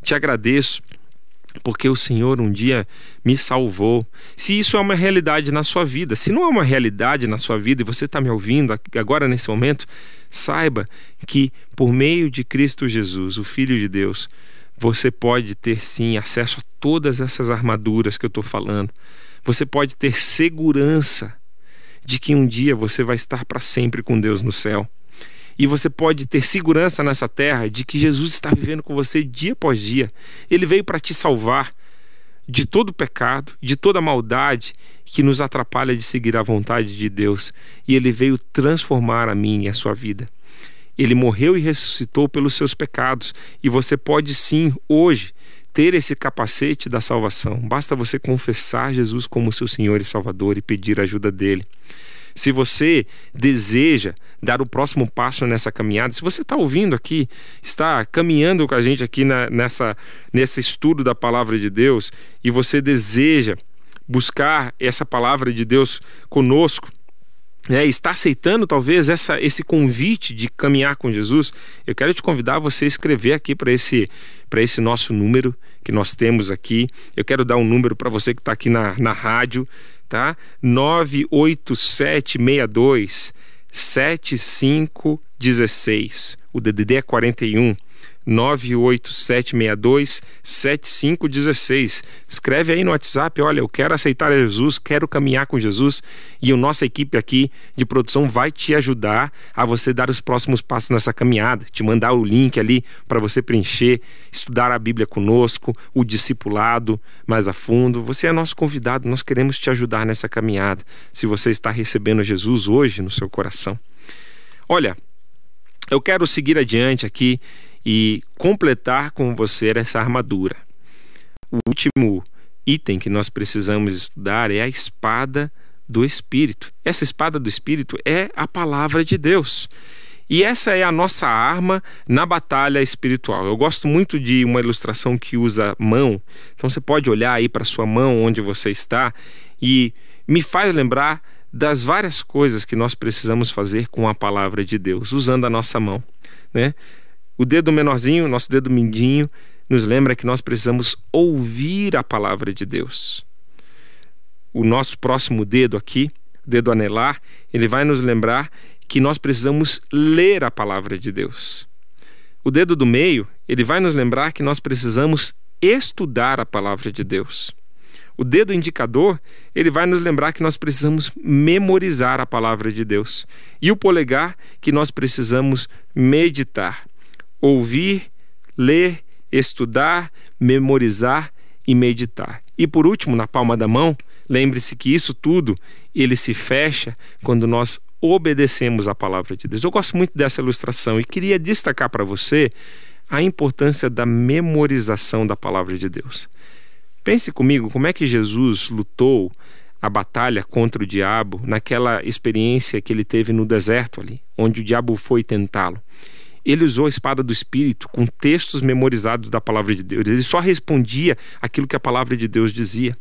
B: Te agradeço porque o Senhor um dia me salvou. Se isso é uma realidade na sua vida, se não é uma realidade na sua vida e você está me ouvindo agora nesse momento, saiba que por meio de Cristo Jesus, o Filho de Deus, você pode ter sim acesso a todas essas armaduras que eu estou falando. Você pode ter segurança de que um dia você vai estar para sempre com Deus no céu. E você pode ter segurança nessa terra de que Jesus está vivendo com você dia após dia. Ele veio para te salvar de todo pecado, de toda maldade que nos atrapalha de seguir a vontade de Deus. E ele veio transformar a mim e a sua vida. Ele morreu e ressuscitou pelos seus pecados. E você pode sim, hoje, ter esse capacete da salvação. Basta você confessar Jesus como seu Senhor e Salvador e pedir a ajuda dele. Se você deseja dar o próximo passo nessa caminhada, se você está ouvindo aqui, está caminhando com a gente aqui na, nessa, nesse estudo da palavra de Deus e você deseja buscar essa palavra de Deus conosco, né, está aceitando talvez essa, esse convite de caminhar com Jesus, eu quero te convidar a você escrever aqui para esse, esse nosso número que nós temos aqui. Eu quero dar um número para você que está aqui na, na rádio, tá? 98762 7516. O DDD é 41 98762 7516. Escreve aí no WhatsApp, olha, eu quero aceitar Jesus, quero caminhar com Jesus e a nossa equipe aqui de produção vai te ajudar a você dar os próximos passos nessa caminhada, te mandar o link ali para você preencher, estudar a Bíblia conosco, o discipulado mais a fundo. Você é nosso convidado, nós queremos te ajudar nessa caminhada. Se você está recebendo Jesus hoje no seu coração. Olha, eu quero seguir adiante aqui e completar com você essa armadura. O último item que nós precisamos estudar é a espada do Espírito. Essa espada do Espírito é a palavra de Deus. E essa é a nossa arma na batalha espiritual. Eu gosto muito de uma ilustração que usa mão. Então você pode olhar aí para sua mão onde você está e me faz lembrar das várias coisas que nós precisamos fazer com a palavra de Deus, usando a nossa mão, né? O dedo menorzinho, nosso dedo mindinho, nos lembra que nós precisamos ouvir a palavra de Deus. O nosso próximo dedo aqui, o dedo anelar, ele vai nos lembrar que nós precisamos ler a palavra de Deus. O dedo do meio, ele vai nos lembrar que nós precisamos estudar a palavra de Deus. O dedo indicador, ele vai nos lembrar que nós precisamos memorizar a palavra de Deus. E o polegar, que nós precisamos meditar ouvir, ler, estudar, memorizar e meditar. E por último, na palma da mão, lembre-se que isso tudo ele se fecha quando nós obedecemos a palavra de Deus. Eu gosto muito dessa ilustração e queria destacar para você a importância da memorização da palavra de Deus. Pense comigo como é que Jesus lutou a batalha contra o diabo naquela experiência que ele teve no deserto ali, onde o diabo foi tentá-lo ele usou a espada do Espírito com textos memorizados da palavra de Deus. Ele só respondia aquilo que a palavra de Deus dizia.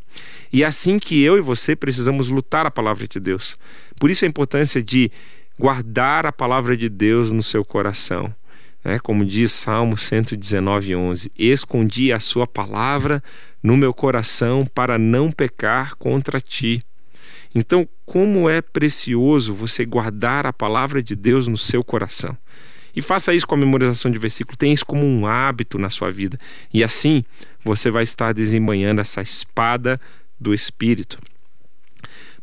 B: E é assim que eu e você precisamos lutar a palavra de Deus. Por isso a importância de guardar a palavra de Deus no seu coração. É, como diz Salmo 119, 11: Escondi a sua palavra no meu coração para não pecar contra ti. Então, como é precioso você guardar a palavra de Deus no seu coração. E faça isso com a memorização de versículo. Tenha isso como um hábito na sua vida. E assim você vai estar desembanhando essa espada do Espírito.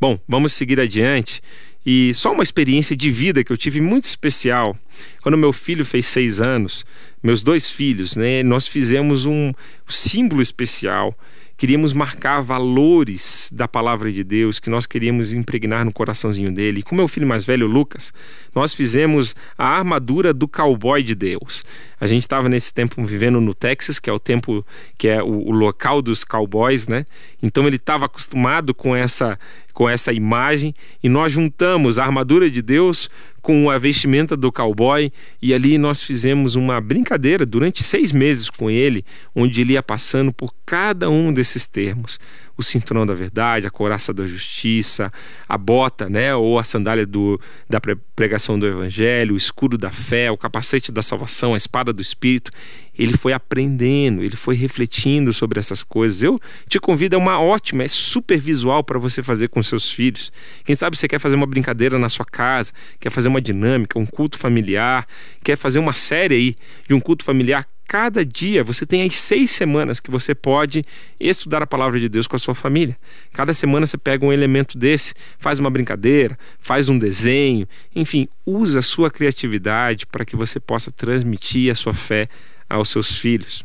B: Bom, vamos seguir adiante. E só uma experiência de vida que eu tive muito especial. Quando meu filho fez seis anos, meus dois filhos, né, nós fizemos um símbolo especial queríamos marcar valores da palavra de Deus que nós queríamos impregnar no coraçãozinho dele. E com meu filho mais velho, Lucas, nós fizemos a armadura do cowboy de Deus. A gente estava nesse tempo vivendo no Texas, que é o tempo que é o, o local dos cowboys, né? Então ele estava acostumado com essa com essa imagem e nós juntamos a armadura de Deus com a vestimenta do cowboy e ali nós fizemos uma brincadeira durante seis meses com ele, onde ele ia passando por cada um desses termos o cinturão da verdade, a couraça da justiça, a bota, né, ou a sandália do, da pregação do evangelho, o escudo da fé, o capacete da salvação, a espada do espírito. Ele foi aprendendo, ele foi refletindo sobre essas coisas. Eu te convido, é uma ótima, é super visual para você fazer com seus filhos. Quem sabe você quer fazer uma brincadeira na sua casa, quer fazer uma dinâmica, um culto familiar, quer fazer uma série aí de um culto familiar cada dia você tem as seis semanas que você pode estudar a palavra de Deus com a sua família. Cada semana você pega um elemento desse, faz uma brincadeira, faz um desenho, enfim, usa a sua criatividade para que você possa transmitir a sua fé aos seus filhos.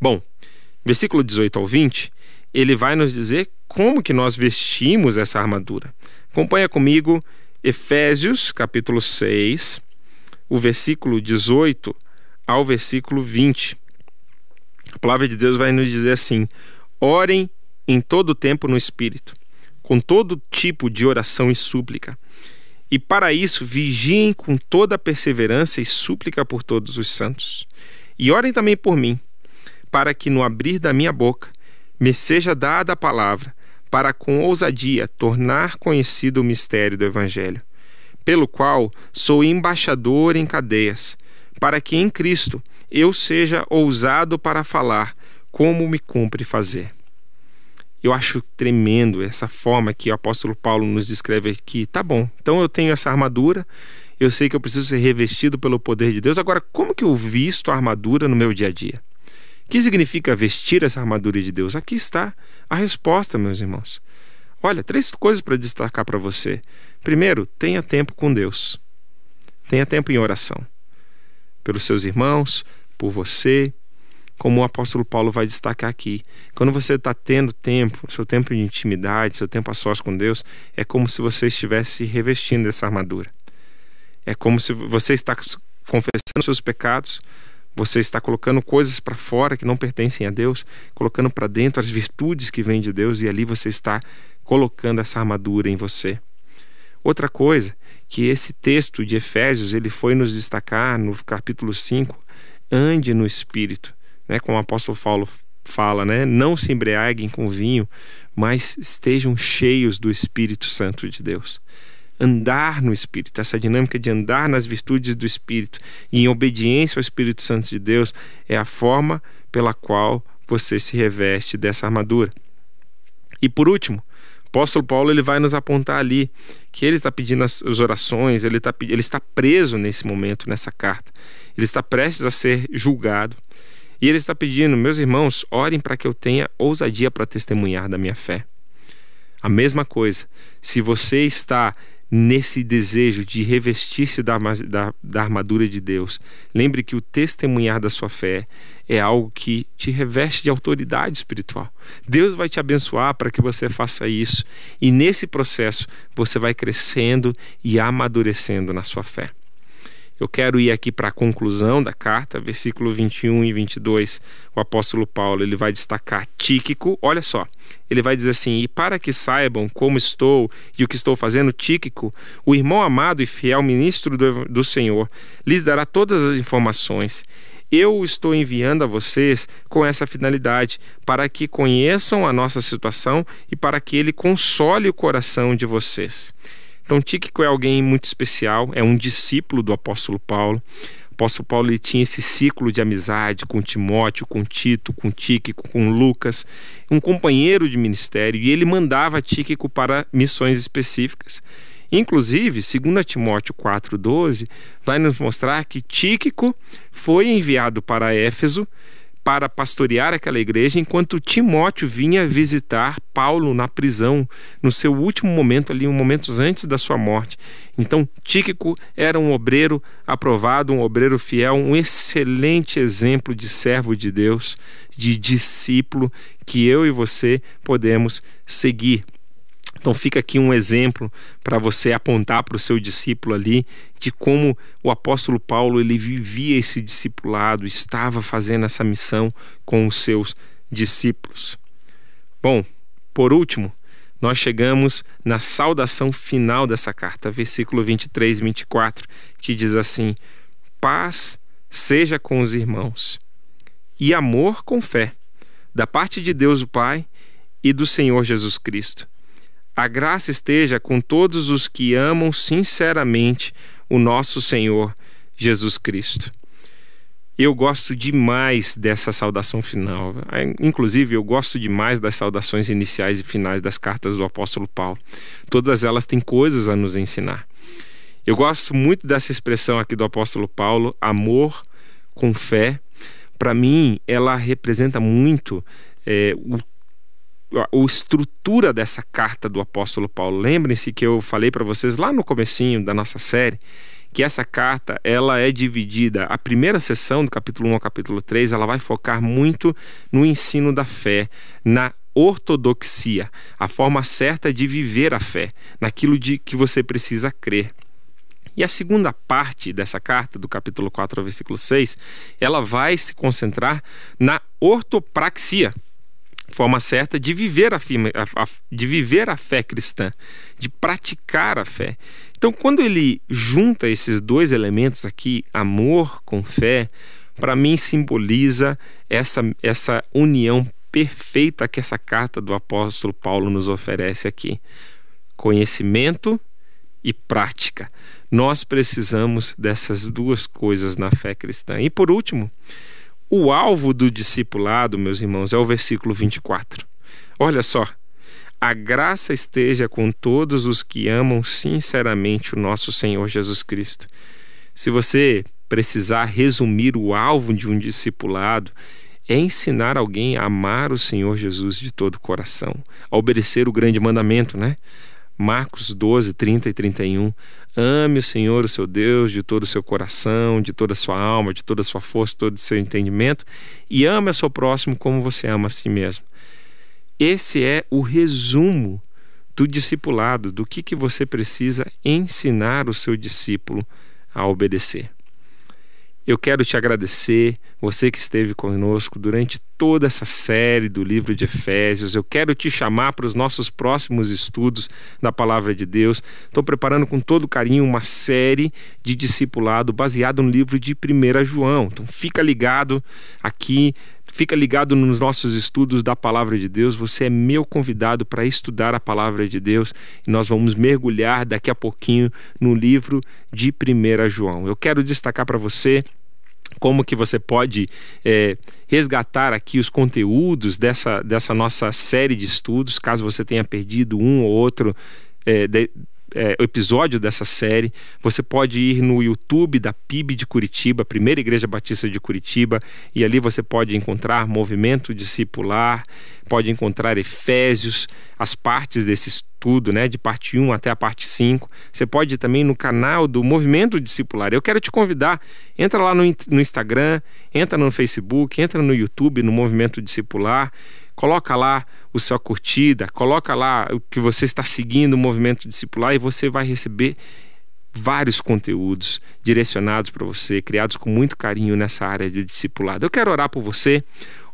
B: Bom, versículo 18 ao 20, ele vai nos dizer como que nós vestimos essa armadura. Acompanha comigo Efésios, capítulo 6, o versículo 18 ao versículo 20. A palavra de Deus vai nos dizer assim: orem em todo tempo no Espírito, com todo tipo de oração e súplica. E para isso vigiem com toda perseverança e súplica por todos os santos. E orem também por mim, para que no abrir da minha boca me seja dada a palavra, para com ousadia tornar conhecido o mistério do Evangelho, pelo qual sou embaixador em cadeias para que em Cristo eu seja ousado para falar como me cumpre fazer. Eu acho tremendo essa forma que o apóstolo Paulo nos descreve aqui. Tá bom, então eu tenho essa armadura, eu sei que eu preciso ser revestido pelo poder de Deus. Agora, como que eu visto a armadura no meu dia a dia? O que significa vestir essa armadura de Deus? Aqui está a resposta, meus irmãos. Olha, três coisas para destacar para você. Primeiro, tenha tempo com Deus. Tenha tempo em oração pelos seus irmãos, por você, como o apóstolo Paulo vai destacar aqui. Quando você está tendo tempo, seu tempo de intimidade, seu tempo a sós com Deus, é como se você estivesse revestindo essa armadura. É como se você está confessando seus pecados, você está colocando coisas para fora que não pertencem a Deus, colocando para dentro as virtudes que vêm de Deus e ali você está colocando essa armadura em você. Outra coisa que esse texto de Efésios ele foi nos destacar no capítulo 5, ande no espírito, né, como o apóstolo Paulo fala, né? Não se embriaguem com vinho, mas estejam cheios do Espírito Santo de Deus. Andar no Espírito, essa dinâmica de andar nas virtudes do Espírito e em obediência ao Espírito Santo de Deus é a forma pela qual você se reveste dessa armadura. E por último, apóstolo Paulo ele vai nos apontar ali que ele está pedindo as, as orações, ele, está, ele está preso nesse momento, nessa carta. Ele está prestes a ser julgado. E ele está pedindo, meus irmãos, orem para que eu tenha ousadia para testemunhar da minha fé. A mesma coisa, se você está nesse desejo de revestir-se da, da, da, armadura de Deus, lembre que o testemunhar da sua fé é algo que te reveste de autoridade espiritual. Deus vai te abençoar para que você faça isso, e nesse processo você vai crescendo e amadurecendo na sua fé. Eu quero ir aqui para a conclusão da carta, versículo 21 e 22. O apóstolo Paulo ele vai destacar Tíquico. Olha só, ele vai dizer assim: E para que saibam como estou e o que estou fazendo, Tíquico, o irmão amado e fiel ministro do, do Senhor, lhes dará todas as informações. Eu estou enviando a vocês com essa finalidade, para que conheçam a nossa situação e para que ele console o coração de vocês. Então, Tíquico é alguém muito especial, é um discípulo do apóstolo Paulo. O apóstolo Paulo ele tinha esse ciclo de amizade com Timóteo, com Tito, com Tíquico, com Lucas, um companheiro de ministério, e ele mandava Tíquico para missões específicas. Inclusive, 2 Timóteo 4,12 vai nos mostrar que Tíquico foi enviado para Éfeso para pastorear aquela igreja, enquanto Timóteo vinha visitar Paulo na prisão, no seu último momento ali, momentos antes da sua morte. Então, Tíquico era um obreiro aprovado, um obreiro fiel, um excelente exemplo de servo de Deus, de discípulo que eu e você podemos seguir. Então fica aqui um exemplo para você apontar para o seu discípulo ali de como o apóstolo Paulo ele vivia esse discipulado, estava fazendo essa missão com os seus discípulos. Bom, por último, nós chegamos na saudação final dessa carta, versículo 23 e 24, que diz assim: Paz seja com os irmãos e amor com fé, da parte de Deus o Pai e do Senhor Jesus Cristo. A graça esteja com todos os que amam sinceramente o nosso Senhor Jesus Cristo. Eu gosto demais dessa saudação final. Inclusive, eu gosto demais das saudações iniciais e finais das cartas do apóstolo Paulo. Todas elas têm coisas a nos ensinar. Eu gosto muito dessa expressão aqui do apóstolo Paulo, amor com fé. Para mim, ela representa muito é, o a estrutura dessa carta do apóstolo Paulo. Lembrem-se que eu falei para vocês lá no comecinho da nossa série que essa carta ela é dividida. A primeira sessão do capítulo 1 ao capítulo 3, ela vai focar muito no ensino da fé, na ortodoxia, a forma certa de viver a fé, naquilo de que você precisa crer. E a segunda parte dessa carta, do capítulo 4 ao versículo 6, ela vai se concentrar na ortopraxia, forma certa de viver a, a, de viver a fé cristã, de praticar a fé. Então, quando ele junta esses dois elementos aqui, amor com fé, para mim simboliza essa, essa união perfeita que essa carta do apóstolo Paulo nos oferece aqui. Conhecimento e prática. Nós precisamos dessas duas coisas na fé cristã. E por último, o alvo do discipulado, meus irmãos, é o versículo 24. Olha só. A graça esteja com todos os que amam sinceramente o nosso Senhor Jesus Cristo. Se você precisar resumir o alvo de um discipulado, é ensinar alguém a amar o Senhor Jesus de todo o coração, a obedecer o grande mandamento, né? Marcos 12, 30 e 31. Ame o Senhor, o seu Deus, de todo o seu coração, de toda a sua alma, de toda a sua força, todo o seu entendimento, e ame o seu próximo como você ama a si mesmo. Esse é o resumo do discipulado, do que, que você precisa ensinar o seu discípulo a obedecer. Eu quero te agradecer, você que esteve conosco durante toda essa série do livro de Efésios. Eu quero te chamar para os nossos próximos estudos da palavra de Deus. Estou preparando com todo carinho uma série de discipulado baseado no livro de 1 João. Então fica ligado aqui Fica ligado nos nossos estudos da palavra de Deus. Você é meu convidado para estudar a palavra de Deus e nós vamos mergulhar daqui a pouquinho no livro de 1 João. Eu quero destacar para você como que você pode é, resgatar aqui os conteúdos dessa, dessa nossa série de estudos, caso você tenha perdido um ou outro é, de, é, episódio dessa série, você pode ir no YouTube da PIB de Curitiba, Primeira Igreja Batista de Curitiba, e ali você pode encontrar movimento discipular, pode encontrar Efésios, as partes desse estudo, né, de parte 1 até a parte 5. Você pode ir também no canal do Movimento Discipular. Eu quero te convidar, entra lá no, no Instagram, entra no Facebook, entra no YouTube, no Movimento Discipular coloca lá o sua curtida, coloca lá o que você está seguindo o movimento discipular e você vai receber vários conteúdos direcionados para você, criados com muito carinho nessa área de discipulado. Eu quero orar por você,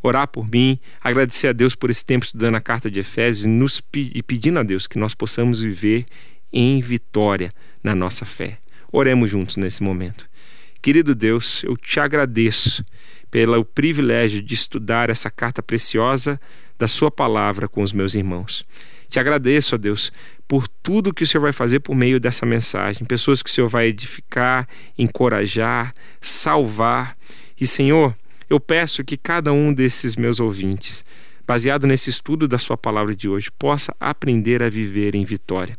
B: orar por mim, agradecer a Deus por esse tempo estudando a carta de Efésios nos, e pedindo a Deus que nós possamos viver em vitória na nossa fé. Oremos juntos nesse momento. Querido Deus, eu te agradeço pelo privilégio de estudar essa carta preciosa da Sua palavra com os meus irmãos. Te agradeço, ó Deus, por tudo que o Senhor vai fazer por meio dessa mensagem, pessoas que o Senhor vai edificar, encorajar, salvar. E, Senhor, eu peço que cada um desses meus ouvintes, baseado nesse estudo da Sua palavra de hoje, possa aprender a viver em vitória.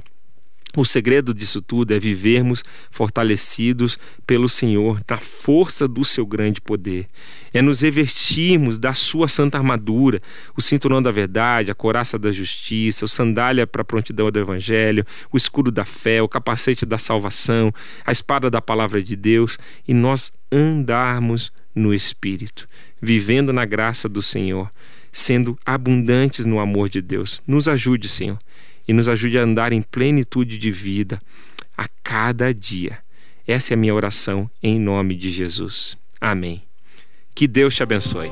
B: O segredo disso tudo é vivermos fortalecidos pelo Senhor, na força do seu grande poder. É nos revestirmos da sua santa armadura, o cinturão da verdade, a coraça da justiça, o sandália para a prontidão do evangelho, o escudo da fé, o capacete da salvação, a espada da palavra de Deus e nós andarmos no espírito, vivendo na graça do Senhor, sendo abundantes no amor de Deus. Nos ajude, Senhor e nos ajude a andar em plenitude de vida a cada dia. Essa é a minha oração em nome de Jesus. Amém. Que Deus te abençoe.